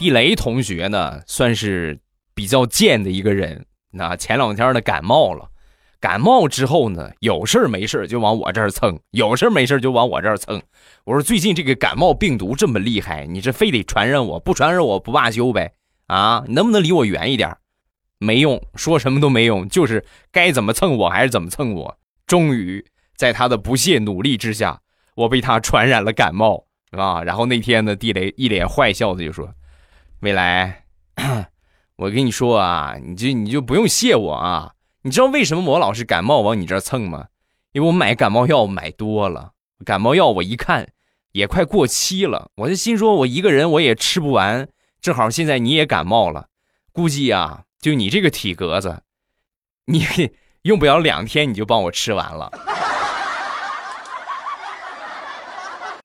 地雷同学呢，算是比较贱的一个人。那前两天呢，感冒了，感冒之后呢，有事没事就往我这儿蹭，有事没事就往我这儿蹭。我说最近这个感冒病毒这么厉害，你这非得传染我，不传染我不罢休呗？啊，能不能离我远一点？没用，说什么都没用，就是该怎么蹭我还是怎么蹭我。终于在他的不懈努力之下，我被他传染了感冒啊！然后那天呢，地雷一脸坏笑的就说：“未来，我跟你说啊，你就你就不用谢我啊！你知道为什么我老是感冒往你这儿蹭吗？因为我买感冒药买多了，感冒药我一看也快过期了，我就心说我一个人我也吃不完，正好现在你也感冒了，估计啊。”就你这个体格子，你 用不了两天你就帮我吃完了。